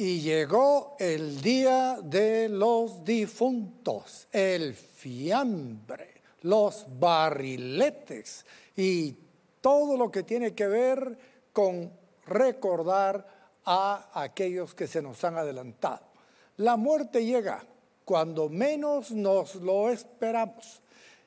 Y llegó el día de los difuntos, el fiambre, los barriletes y todo lo que tiene que ver con recordar a aquellos que se nos han adelantado. La muerte llega cuando menos nos lo esperamos.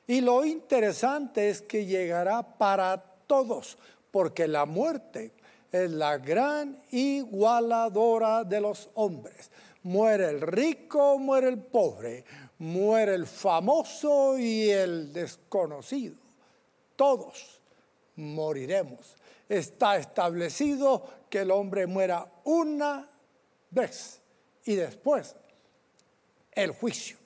Y lo interesante es que llegará para todos, porque la muerte es la gran igualadora de los hombres. Muere el rico, muere el pobre, muere el famoso y el desconocido. Todos moriremos. Está establecido que el hombre muera una vez y después el juicio.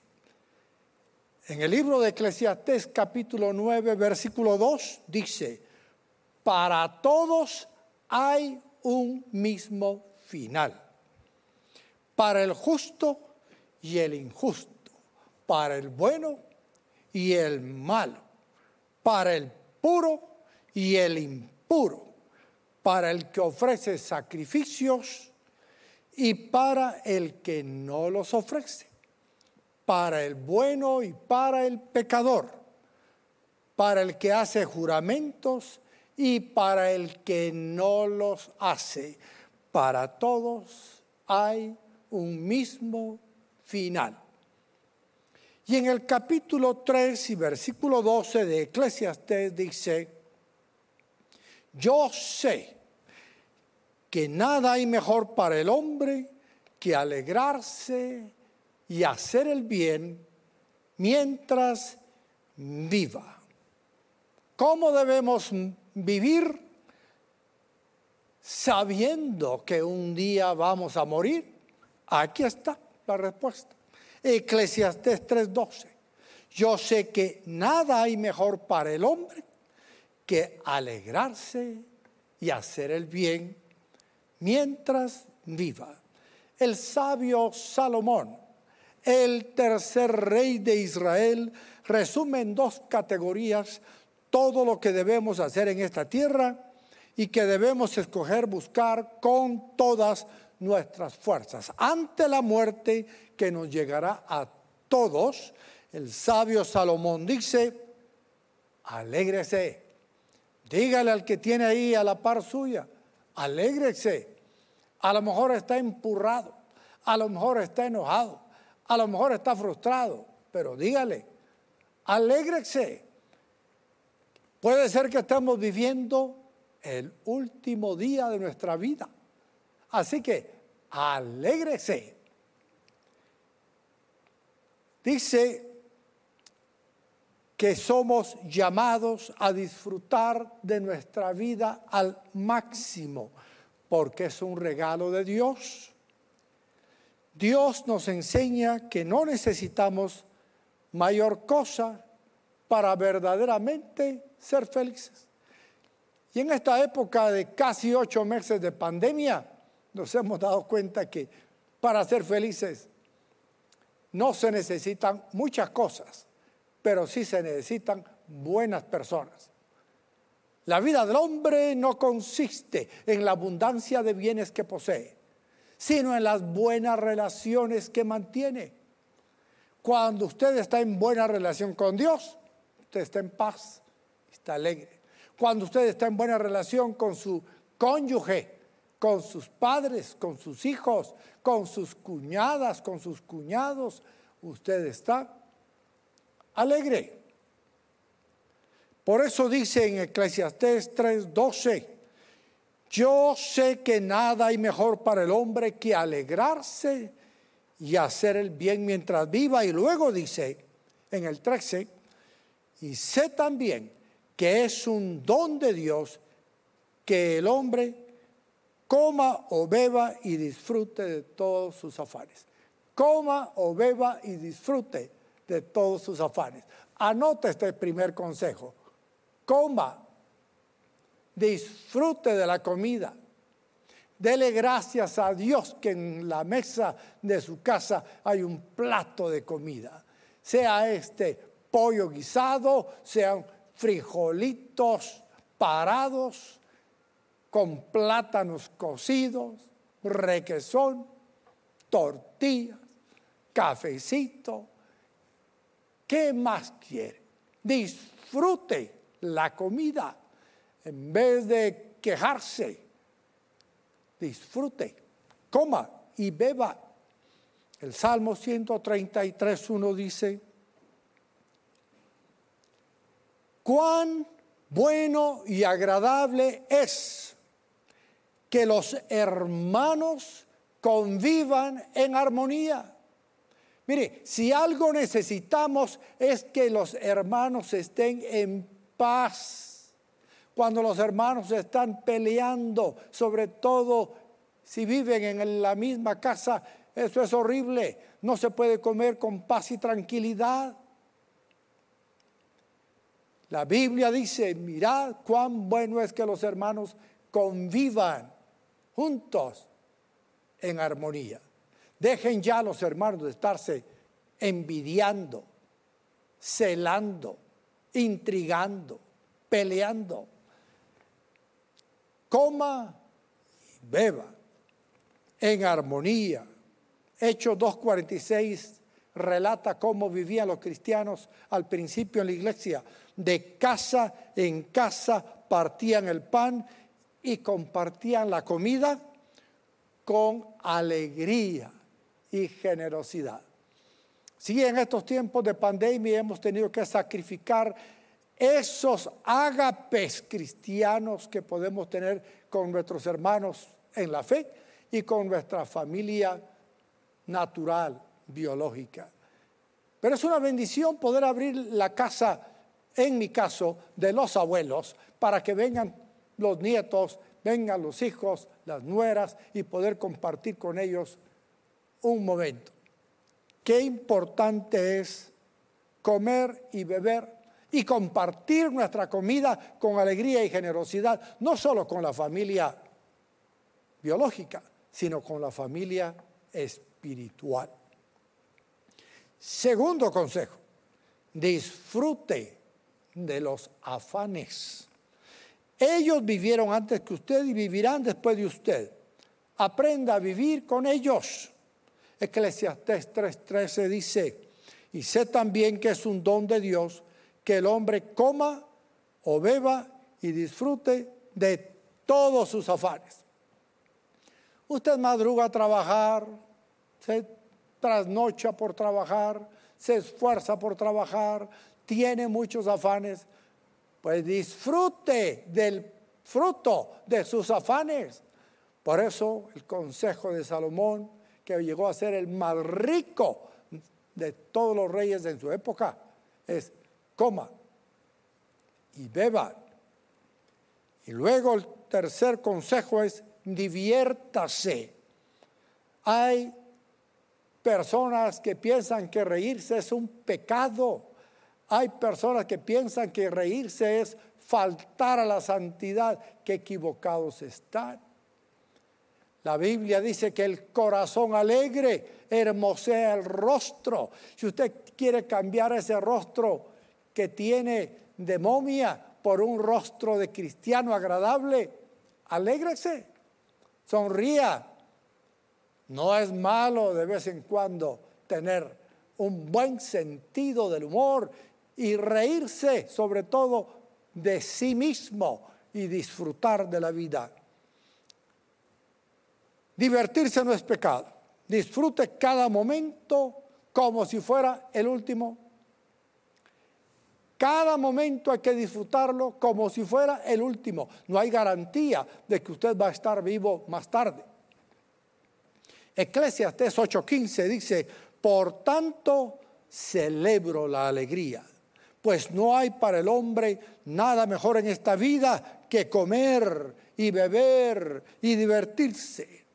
En el libro de Eclesiastés capítulo 9 versículo 2 dice, para todos hay un mismo final. Para el justo y el injusto. Para el bueno y el malo. Para el puro y el impuro. Para el que ofrece sacrificios y para el que no los ofrece. Para el bueno y para el pecador. Para el que hace juramentos y para el que no los hace. Para todos hay un mismo final. Y en el capítulo 3 y versículo 12 de Eclesiastés dice, yo sé que nada hay mejor para el hombre que alegrarse y hacer el bien mientras viva. ¿Cómo debemos vivir sabiendo que un día vamos a morir? Aquí está la respuesta. Eclesiastés 3:12. Yo sé que nada hay mejor para el hombre que alegrarse y hacer el bien mientras viva. El sabio Salomón, el tercer rey de Israel, resume en dos categorías todo lo que debemos hacer en esta tierra y que debemos escoger buscar con todas nuestras fuerzas. Ante la muerte que nos llegará a todos, el sabio Salomón dice, alégrese, dígale al que tiene ahí a la par suya, alégrese. A lo mejor está empurrado, a lo mejor está enojado, a lo mejor está frustrado, pero dígale, alégrese. Puede ser que estemos viviendo el último día de nuestra vida. Así que alégrese. Dice que somos llamados a disfrutar de nuestra vida al máximo, porque es un regalo de Dios. Dios nos enseña que no necesitamos mayor cosa para verdaderamente ser felices. Y en esta época de casi ocho meses de pandemia, nos hemos dado cuenta que para ser felices no se necesitan muchas cosas pero sí se necesitan buenas personas. La vida del hombre no consiste en la abundancia de bienes que posee, sino en las buenas relaciones que mantiene. Cuando usted está en buena relación con Dios, usted está en paz, está alegre. Cuando usted está en buena relación con su cónyuge, con sus padres, con sus hijos, con sus cuñadas, con sus cuñados, usted está alegre. Por eso dice en Eclesiastés 3:12, yo sé que nada hay mejor para el hombre que alegrarse y hacer el bien mientras viva. Y luego dice en el 13, y sé también que es un don de Dios que el hombre coma o beba y disfrute de todos sus afanes. Coma o beba y disfrute de todos sus afanes. Anota este primer consejo. Coma, disfrute de la comida. Dele gracias a Dios que en la mesa de su casa hay un plato de comida. Sea este pollo guisado, sean frijolitos parados con plátanos cocidos, requesón. tortillas, cafecito. ¿Qué más quiere? Disfrute la comida en vez de quejarse. Disfrute, coma y beba. El Salmo 133, 1 dice, cuán bueno y agradable es que los hermanos convivan en armonía. Mire, si algo necesitamos es que los hermanos estén en paz. Cuando los hermanos están peleando, sobre todo si viven en la misma casa, eso es horrible. No se puede comer con paz y tranquilidad. La Biblia dice, mirad cuán bueno es que los hermanos convivan juntos en armonía. Dejen ya los hermanos de estarse envidiando, celando, intrigando, peleando. Coma y beba en armonía. Hechos 2.46 relata cómo vivían los cristianos al principio en la iglesia. De casa en casa partían el pan y compartían la comida con alegría y generosidad. Si en estos tiempos de pandemia hemos tenido que sacrificar esos ágapes cristianos que podemos tener con nuestros hermanos en la fe y con nuestra familia natural, biológica. Pero es una bendición poder abrir la casa, en mi caso, de los abuelos, para que vengan los nietos, vengan los hijos, las nueras y poder compartir con ellos un momento. Qué importante es comer y beber y compartir nuestra comida con alegría y generosidad, no solo con la familia biológica, sino con la familia espiritual. Segundo consejo, disfrute de los afanes. Ellos vivieron antes que usted y vivirán después de usted. Aprenda a vivir con ellos. Eclesiastés 3:13 dice, y sé también que es un don de Dios que el hombre coma o beba y disfrute de todos sus afanes. Usted madruga a trabajar, se trasnocha por trabajar, se esfuerza por trabajar, tiene muchos afanes, pues disfrute del fruto de sus afanes. Por eso el consejo de Salomón que llegó a ser el más rico de todos los reyes en su época, es coma y beba. Y luego el tercer consejo es diviértase. Hay personas que piensan que reírse es un pecado. Hay personas que piensan que reírse es faltar a la santidad. Qué equivocados están. La Biblia dice que el corazón alegre hermosea el rostro. Si usted quiere cambiar ese rostro que tiene de momia por un rostro de cristiano agradable, alégrese, sonría. No es malo de vez en cuando tener un buen sentido del humor y reírse sobre todo de sí mismo y disfrutar de la vida. Divertirse no es pecado. Disfrute cada momento como si fuera el último. Cada momento hay que disfrutarlo como si fuera el último. No hay garantía de que usted va a estar vivo más tarde. Eclesiastes 8:15 dice, por tanto celebro la alegría, pues no hay para el hombre nada mejor en esta vida que comer y beber y divertirse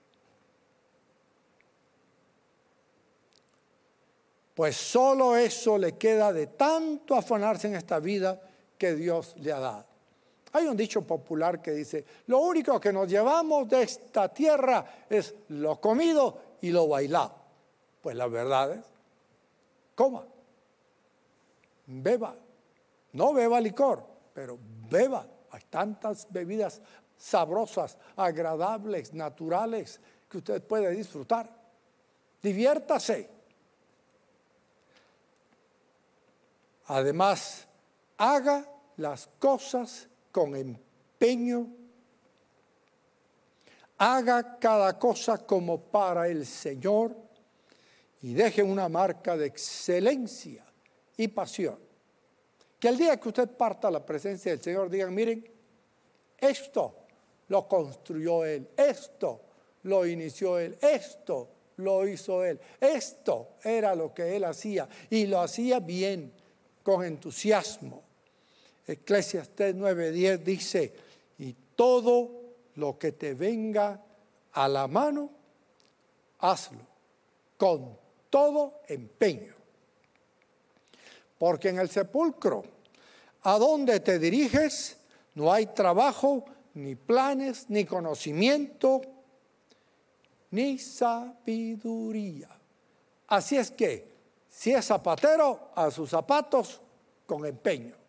Pues solo eso le queda de tanto afanarse en esta vida que Dios le ha dado. Hay un dicho popular que dice, lo único que nos llevamos de esta tierra es lo comido y lo bailado. Pues la verdad es, coma, beba, no beba licor, pero beba. Hay tantas bebidas sabrosas, agradables, naturales que usted puede disfrutar. diviértase. Además, haga las cosas con empeño. Haga cada cosa como para el Señor y deje una marca de excelencia y pasión. Que el día que usted parta la presencia del Señor digan, miren, esto lo construyó Él, esto lo inició Él, esto lo hizo Él, esto era lo que Él hacía y lo hacía bien, con entusiasmo. Eclesiastes 9:10 dice, y todo lo que te venga a la mano, hazlo con todo empeño. Porque en el sepulcro, a donde te diriges, no hay trabajo, ni planes, ni conocimiento, ni sabiduría. Así es que, si es zapatero, a sus zapatos con empeño.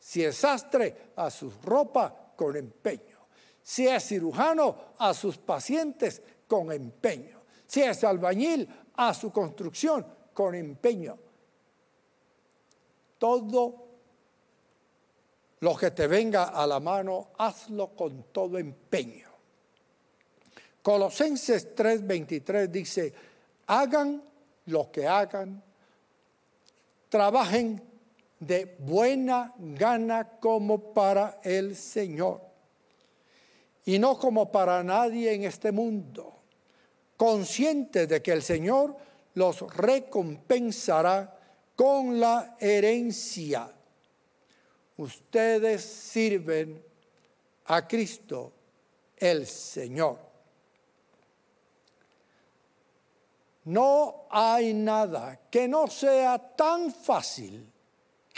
Si es sastre, a su ropa con empeño. Si es cirujano, a sus pacientes con empeño. Si es albañil, a su construcción con empeño. Todo lo que te venga a la mano, hazlo con todo empeño. Colosenses 3:23 dice, hagan lo que hagan, trabajen de buena gana como para el Señor y no como para nadie en este mundo, conscientes de que el Señor los recompensará con la herencia. Ustedes sirven a Cristo el Señor. No hay nada que no sea tan fácil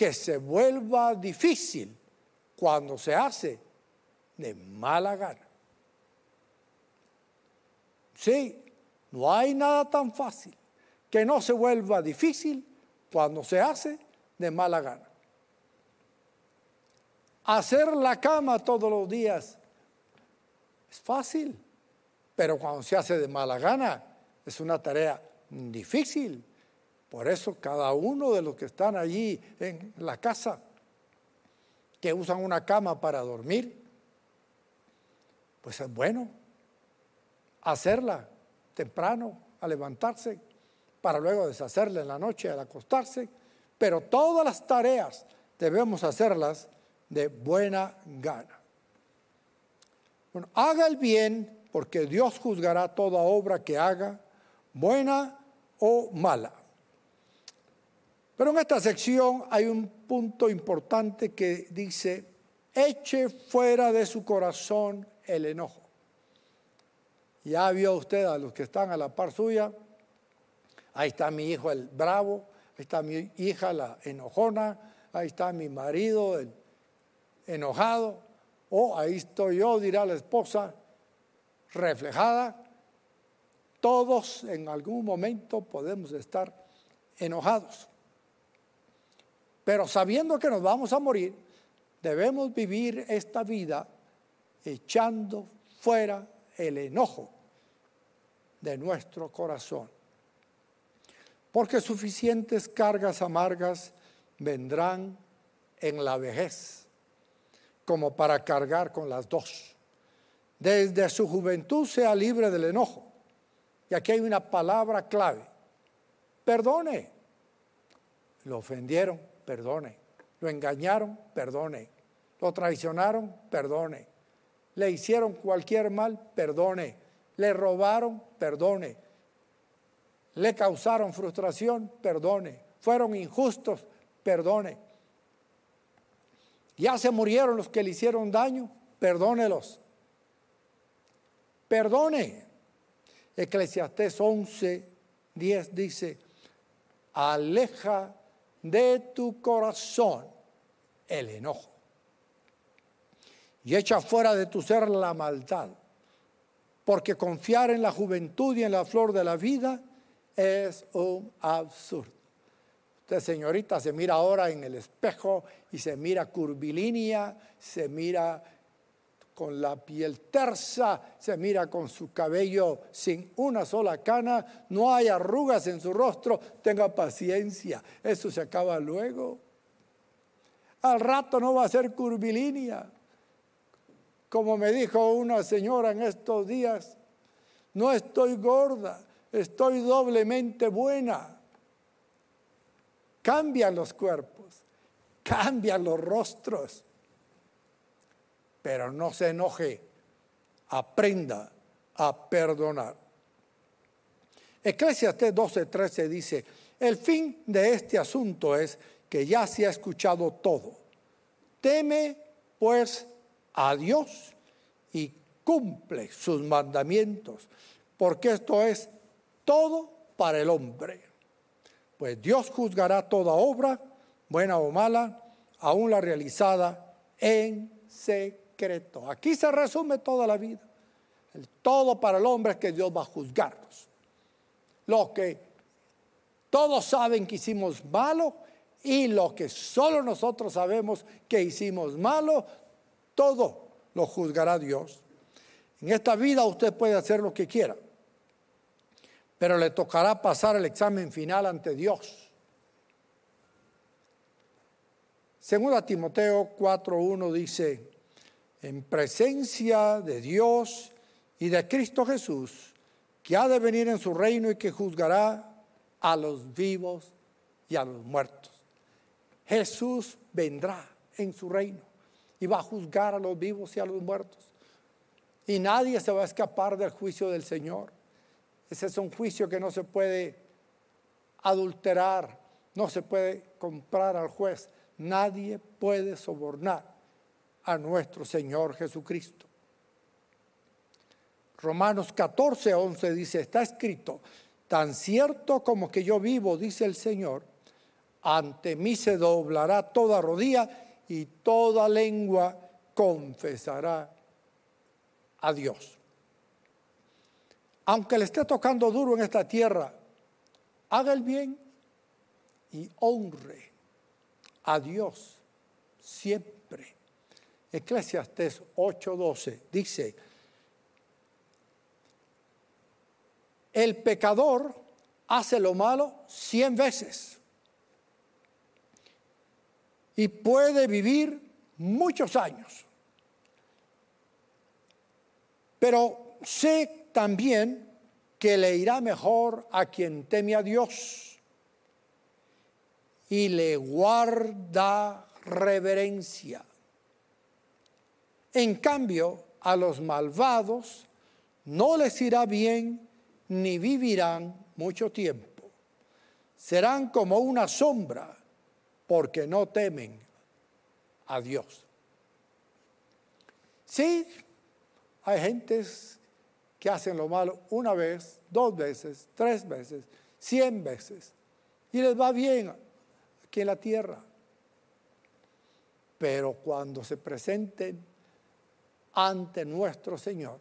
que se vuelva difícil cuando se hace de mala gana. Sí, no hay nada tan fácil que no se vuelva difícil cuando se hace de mala gana. Hacer la cama todos los días es fácil, pero cuando se hace de mala gana es una tarea difícil. Por eso cada uno de los que están allí en la casa, que usan una cama para dormir, pues es bueno hacerla temprano, a levantarse, para luego deshacerla en la noche al acostarse, pero todas las tareas debemos hacerlas de buena gana. Bueno, haga el bien porque Dios juzgará toda obra que haga buena o mala. Pero en esta sección hay un punto importante que dice, eche fuera de su corazón el enojo. Ya vio usted a los que están a la par suya, ahí está mi hijo el bravo, ahí está mi hija la enojona, ahí está mi marido el enojado, o ahí estoy yo, dirá la esposa, reflejada todos en algún momento podemos estar enojados. Pero sabiendo que nos vamos a morir, debemos vivir esta vida echando fuera el enojo de nuestro corazón. Porque suficientes cargas amargas vendrán en la vejez, como para cargar con las dos. Desde su juventud sea libre del enojo y aquí hay una palabra clave. Perdone. Lo ofendieron, perdone. Lo engañaron, perdone. Lo traicionaron, perdone. Le hicieron cualquier mal, perdone. Le robaron, perdone. Le causaron frustración, perdone. Fueron injustos, perdone. Ya se murieron los que le hicieron daño, perdónelos. Perdone. Eclesiastés 11, 10 dice, aleja de tu corazón el enojo y echa fuera de tu ser la maldad, porque confiar en la juventud y en la flor de la vida es un absurdo. Usted, señorita, se mira ahora en el espejo y se mira curvilínea, se mira con la piel tersa, se mira con su cabello sin una sola cana, no hay arrugas en su rostro, tenga paciencia, eso se acaba luego. Al rato no va a ser curvilínea. Como me dijo una señora en estos días, no estoy gorda, estoy doblemente buena. Cambian los cuerpos, cambian los rostros pero no se enoje, aprenda a perdonar. Eclesiastes 12:13 dice, el fin de este asunto es que ya se ha escuchado todo. Teme pues a Dios y cumple sus mandamientos, porque esto es todo para el hombre. Pues Dios juzgará toda obra, buena o mala, aún la realizada en secreto Aquí se resume toda la vida. El todo para el hombre es que Dios va a juzgarnos. Lo que todos saben que hicimos malo y lo que solo nosotros sabemos que hicimos malo, todo lo juzgará Dios. En esta vida usted puede hacer lo que quiera, pero le tocará pasar el examen final ante Dios. Segunda Timoteo 4.1 dice, en presencia de Dios y de Cristo Jesús, que ha de venir en su reino y que juzgará a los vivos y a los muertos. Jesús vendrá en su reino y va a juzgar a los vivos y a los muertos. Y nadie se va a escapar del juicio del Señor. Ese es un juicio que no se puede adulterar, no se puede comprar al juez. Nadie puede sobornar a nuestro Señor Jesucristo. Romanos 14, 11 dice, está escrito, tan cierto como que yo vivo, dice el Señor, ante mí se doblará toda rodilla y toda lengua confesará a Dios. Aunque le esté tocando duro en esta tierra, haga el bien y honre a Dios siempre Eclesiastes 8:12 dice, el pecador hace lo malo cien veces y puede vivir muchos años. Pero sé también que le irá mejor a quien teme a Dios y le guarda reverencia. En cambio, a los malvados no les irá bien ni vivirán mucho tiempo. Serán como una sombra porque no temen a Dios. Sí, hay gentes que hacen lo malo una vez, dos veces, tres veces, cien veces, y les va bien aquí en la tierra. Pero cuando se presenten ante nuestro Señor,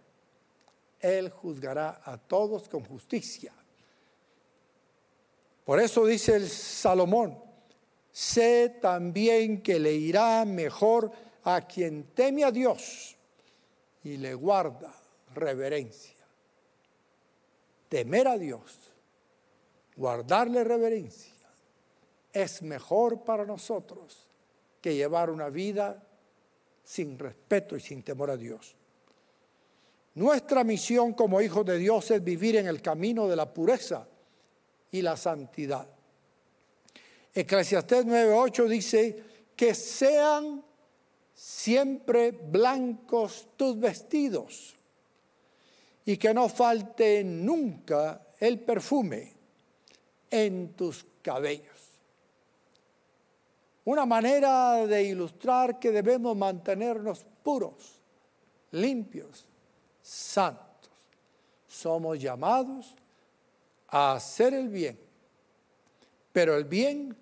Él juzgará a todos con justicia. Por eso dice el Salomón, sé también que le irá mejor a quien teme a Dios y le guarda reverencia. Temer a Dios, guardarle reverencia, es mejor para nosotros que llevar una vida sin respeto y sin temor a Dios. Nuestra misión como hijos de Dios es vivir en el camino de la pureza y la santidad. Eclesiastés 9:8 dice que sean siempre blancos tus vestidos y que no falte nunca el perfume en tus cabellos. Una manera de ilustrar que debemos mantenernos puros, limpios, santos. Somos llamados a hacer el bien, pero el bien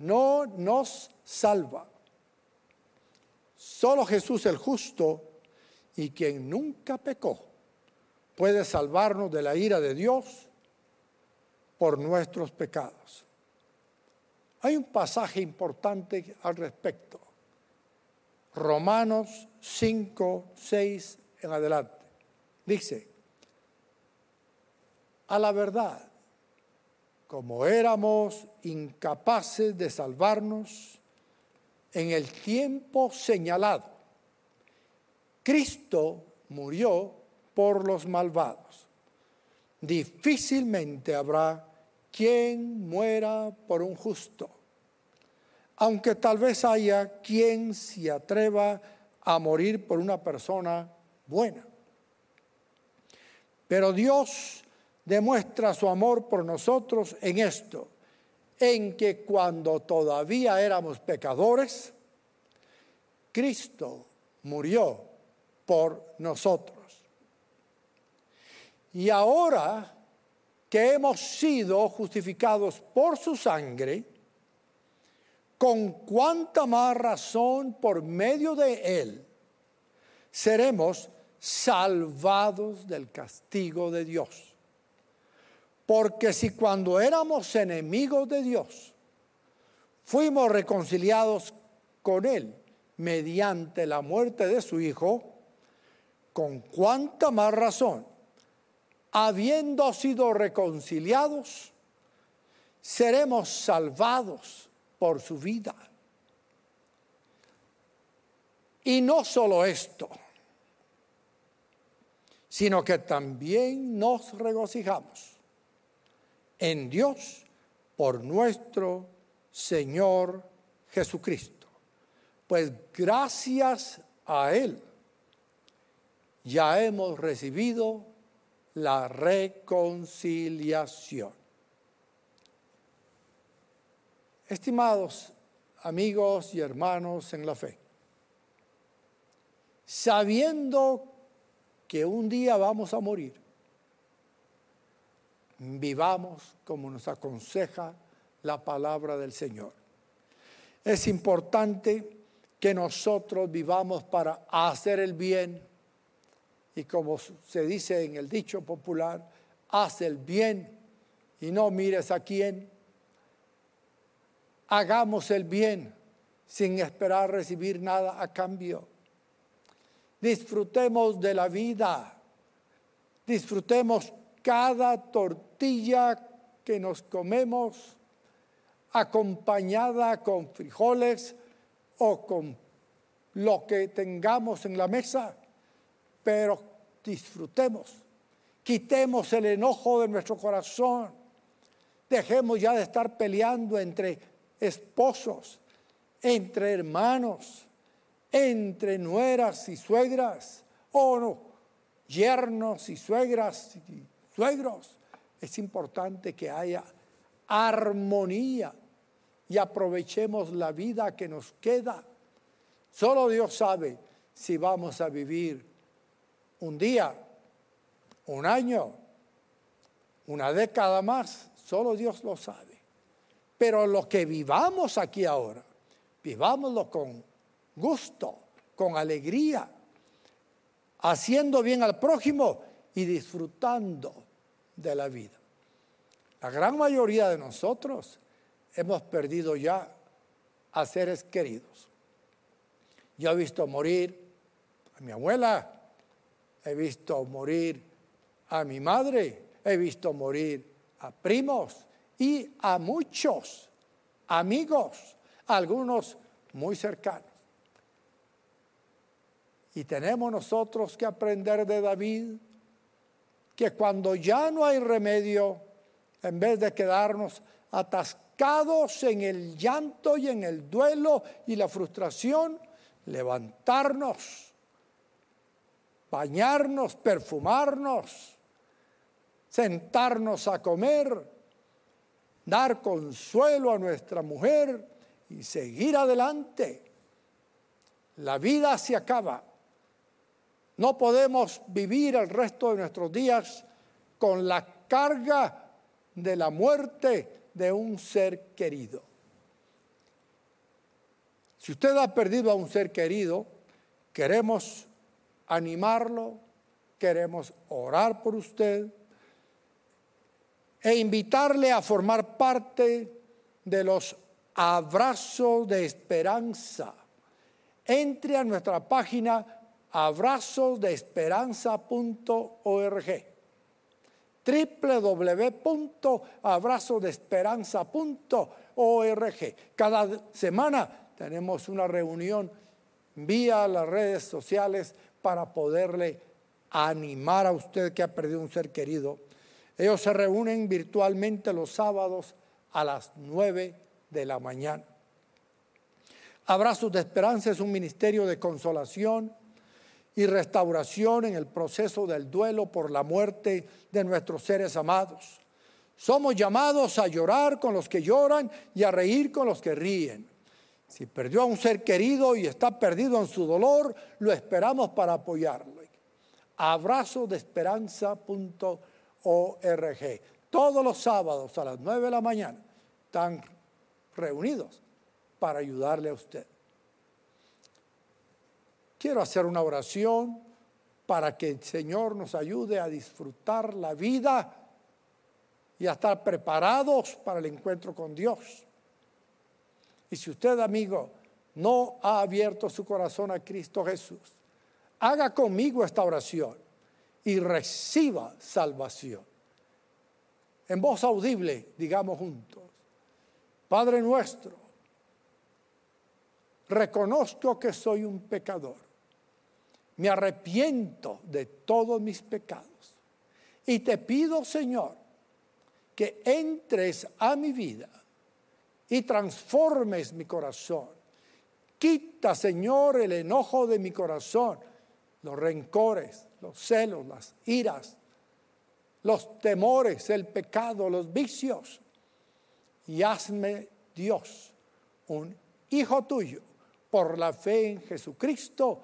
no nos salva. Solo Jesús el justo y quien nunca pecó puede salvarnos de la ira de Dios por nuestros pecados. Hay un pasaje importante al respecto. Romanos 5, 6 en adelante. Dice, a la verdad, como éramos incapaces de salvarnos en el tiempo señalado, Cristo murió por los malvados. Difícilmente habrá quien muera por un justo, aunque tal vez haya quien se atreva a morir por una persona buena. Pero Dios demuestra su amor por nosotros en esto, en que cuando todavía éramos pecadores, Cristo murió por nosotros. Y ahora que hemos sido justificados por su sangre, con cuánta más razón por medio de él seremos salvados del castigo de Dios. Porque si cuando éramos enemigos de Dios, fuimos reconciliados con Él mediante la muerte de su Hijo, con cuánta más razón, habiendo sido reconciliados, seremos salvados por su vida. Y no solo esto, sino que también nos regocijamos en Dios por nuestro Señor Jesucristo. Pues gracias a Él ya hemos recibido la reconciliación. Estimados amigos y hermanos en la fe, sabiendo que un día vamos a morir, vivamos como nos aconseja la palabra del Señor. Es importante que nosotros vivamos para hacer el bien y como se dice en el dicho popular, haz el bien y no mires a quién. Hagamos el bien sin esperar recibir nada a cambio. Disfrutemos de la vida. Disfrutemos cada tortilla que nos comemos acompañada con frijoles o con lo que tengamos en la mesa pero disfrutemos, quitemos el enojo de nuestro corazón, dejemos ya de estar peleando entre esposos, entre hermanos, entre nueras y suegras, o no, yernos y suegras y suegros. Es importante que haya armonía y aprovechemos la vida que nos queda. Solo Dios sabe si vamos a vivir un día, un año, una década más, solo Dios lo sabe. Pero lo que vivamos aquí ahora, vivámoslo con gusto, con alegría, haciendo bien al prójimo y disfrutando de la vida. La gran mayoría de nosotros hemos perdido ya a seres queridos. Yo he visto morir a mi abuela, he visto morir a mi madre, he visto morir a primos y a muchos amigos, algunos muy cercanos. Y tenemos nosotros que aprender de David que cuando ya no hay remedio, en vez de quedarnos atascados en el llanto y en el duelo y la frustración, levantarnos bañarnos, perfumarnos, sentarnos a comer, dar consuelo a nuestra mujer y seguir adelante. La vida se acaba. No podemos vivir el resto de nuestros días con la carga de la muerte de un ser querido. Si usted ha perdido a un ser querido, queremos animarlo, queremos orar por usted e invitarle a formar parte de los abrazos de esperanza. Entre a nuestra página abrazosdeesperanza.org www.abrazosdeesperanza.org Cada semana tenemos una reunión vía las redes sociales para poderle animar a usted que ha perdido un ser querido. Ellos se reúnen virtualmente los sábados a las 9 de la mañana. Abrazos de Esperanza es un ministerio de consolación y restauración en el proceso del duelo por la muerte de nuestros seres amados. Somos llamados a llorar con los que lloran y a reír con los que ríen. Si perdió a un ser querido y está perdido en su dolor, lo esperamos para apoyarlo. Abrazodesperanza.org. Todos los sábados a las 9 de la mañana están reunidos para ayudarle a usted. Quiero hacer una oración para que el Señor nos ayude a disfrutar la vida y a estar preparados para el encuentro con Dios. Y si usted, amigo, no ha abierto su corazón a Cristo Jesús, haga conmigo esta oración y reciba salvación. En voz audible, digamos juntos, Padre nuestro, reconozco que soy un pecador, me arrepiento de todos mis pecados y te pido, Señor, que entres a mi vida y transformes mi corazón. Quita, Señor, el enojo de mi corazón, los rencores, los celos, las iras, los temores, el pecado, los vicios. Y hazme, Dios, un hijo tuyo por la fe en Jesucristo,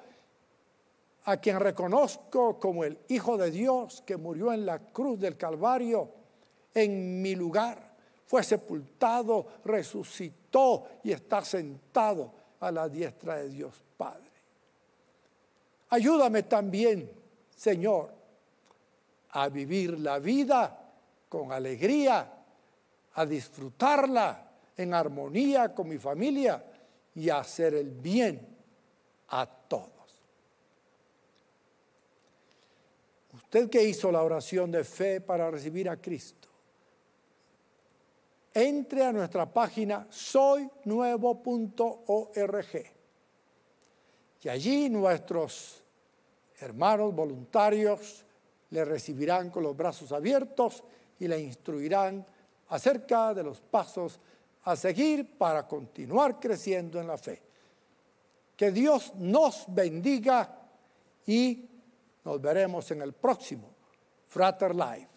a quien reconozco como el Hijo de Dios que murió en la cruz del Calvario en mi lugar fue sepultado, resucitó y está sentado a la diestra de Dios Padre. Ayúdame también, Señor, a vivir la vida con alegría, a disfrutarla en armonía con mi familia y a hacer el bien a todos. Usted que hizo la oración de fe para recibir a Cristo, entre a nuestra página soynuevo.org y allí nuestros hermanos voluntarios le recibirán con los brazos abiertos y le instruirán acerca de los pasos a seguir para continuar creciendo en la fe. Que Dios nos bendiga y nos veremos en el próximo Frater Life.